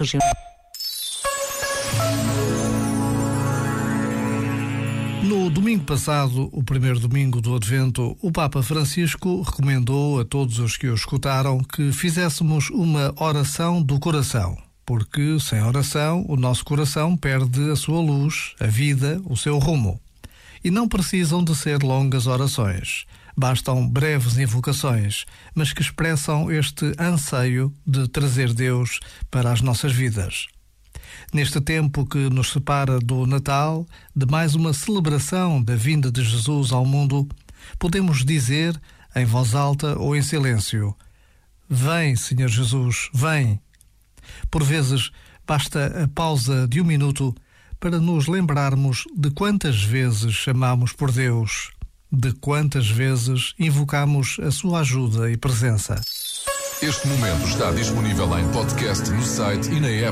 regional. No domingo passado, o primeiro domingo do Advento, o Papa Francisco recomendou a todos os que o escutaram que fizéssemos uma oração do coração, porque sem oração o nosso coração perde a sua luz, a vida, o seu rumo. E não precisam de ser longas orações. Bastam breves invocações, mas que expressam este anseio de trazer Deus para as nossas vidas. Neste tempo que nos separa do Natal, de mais uma celebração da vinda de Jesus ao mundo, podemos dizer, em voz alta ou em silêncio: Vem, Senhor Jesus, vem. Por vezes, basta a pausa de um minuto para nos lembrarmos de quantas vezes chamamos por Deus, de quantas vezes invocamos a sua ajuda e presença. Este momento está disponível em podcast no site e na app.